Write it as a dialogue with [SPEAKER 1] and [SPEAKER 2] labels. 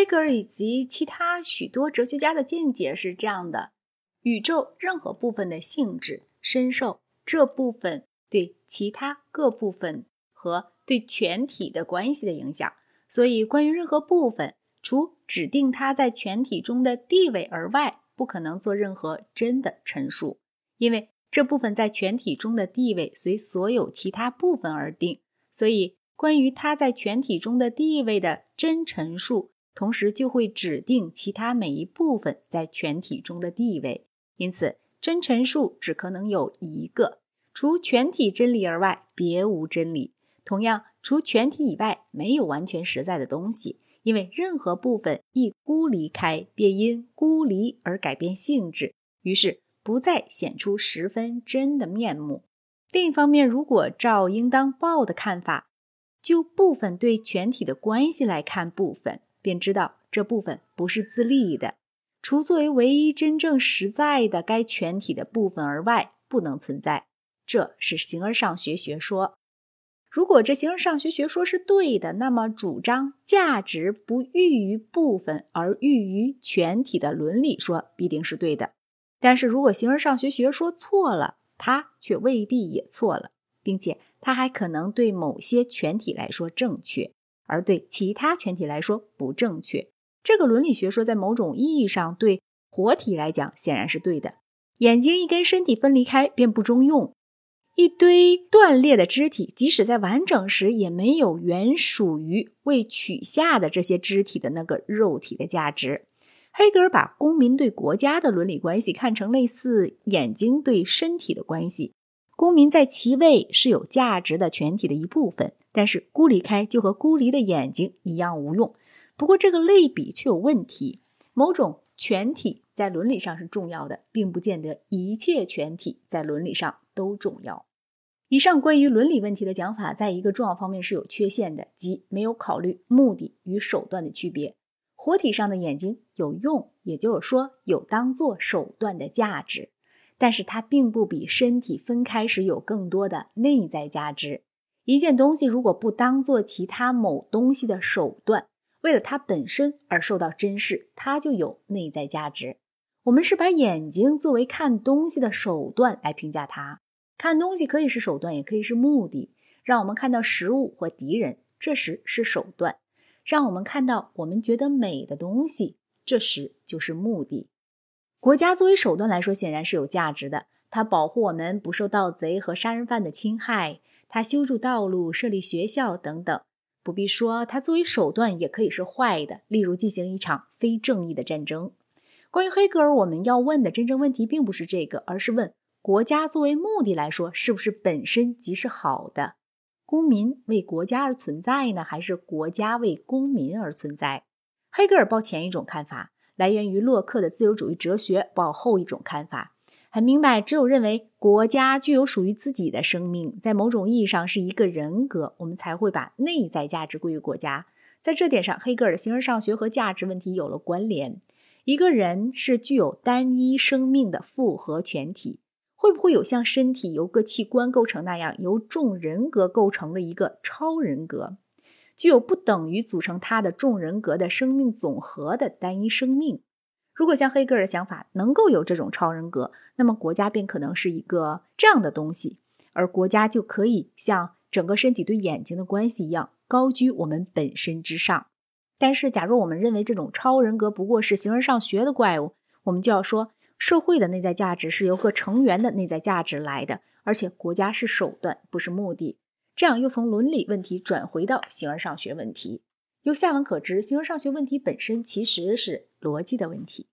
[SPEAKER 1] 黑格尔以及其他许多哲学家的见解是这样的：宇宙任何部分的性质深受这部分对其他各部分和对全体的关系的影响，所以关于任何部分，除指定它在全体中的地位而外，不可能做任何真的陈述，因为这部分在全体中的地位随所有其他部分而定。所以，关于它在全体中的地位的真陈述，同时就会指定其他每一部分在全体中的地位。因此，真陈述只可能有一个，除全体真理而外，别无真理。同样，除全体以外，没有完全实在的东西。因为任何部分一孤离开，便因孤离而改变性质，于是不再显出十分真的面目。另一方面，如果照应当报的看法，就部分对全体的关系来看部分，便知道这部分不是自立的，除作为唯一真正实在的该全体的部分而外，不能存在。这是形而上学学说。如果这形而上学学说是对的，那么主张价值不寓于部分而寓于全体的伦理说必定是对的。但是如果形而上学学说错了，它却未必也错了，并且它还可能对某些全体来说正确，而对其他全体来说不正确。这个伦理学说在某种意义上对活体来讲显然是对的。眼睛一跟身体分离开便不中用。一堆断裂的肢体，即使在完整时，也没有原属于未取下的这些肢体的那个肉体的价值。黑格尔把公民对国家的伦理关系看成类似眼睛对身体的关系。公民在其位是有价值的全体的一部分，但是孤离开就和孤离的眼睛一样无用。不过这个类比却有问题。某种全体在伦理上是重要的，并不见得一切全体在伦理上都重要。以上关于伦理问题的讲法，在一个重要方面是有缺陷的，即没有考虑目的与手段的区别。活体上的眼睛有用，也就是说有当做手段的价值，但是它并不比身体分开时有更多的内在价值。一件东西如果不当做其他某东西的手段，为了它本身而受到珍视，它就有内在价值。我们是把眼睛作为看东西的手段来评价它。看东西可以是手段，也可以是目的。让我们看到食物或敌人，这时是手段；让我们看到我们觉得美的东西，这时就是目的。国家作为手段来说，显然是有价值的。它保护我们不受盗贼和杀人犯的侵害，它修筑道路、设立学校等等。不必说，它作为手段也可以是坏的，例如进行一场非正义的战争。关于黑格尔，我们要问的真正问题并不是这个，而是问。国家作为目的来说，是不是本身即是好的？公民为国家而存在呢，还是国家为公民而存在？黑格尔抱前一种看法，来源于洛克的自由主义哲学；抱后一种看法，很明白，只有认为国家具有属于自己的生命，在某种意义上是一个人格，我们才会把内在价值归于国家。在这点上，黑格尔的形而上学和价值问题有了关联。一个人是具有单一生命的复合全体。会不会有像身体由各器官构成那样，由众人格构成的一个超人格，具有不等于组成它的众人格的生命总和的单一生命？如果像黑格尔的想法能够有这种超人格，那么国家便可能是一个这样的东西，而国家就可以像整个身体对眼睛的关系一样，高居我们本身之上。但是，假如我们认为这种超人格不过是形而上学的怪物，我们就要说。社会的内在价值是由各成员的内在价值来的，而且国家是手段，不是目的。这样又从伦理问题转回到形而上学问题。由下文可知，形而上学问题本身其实是逻辑的问题。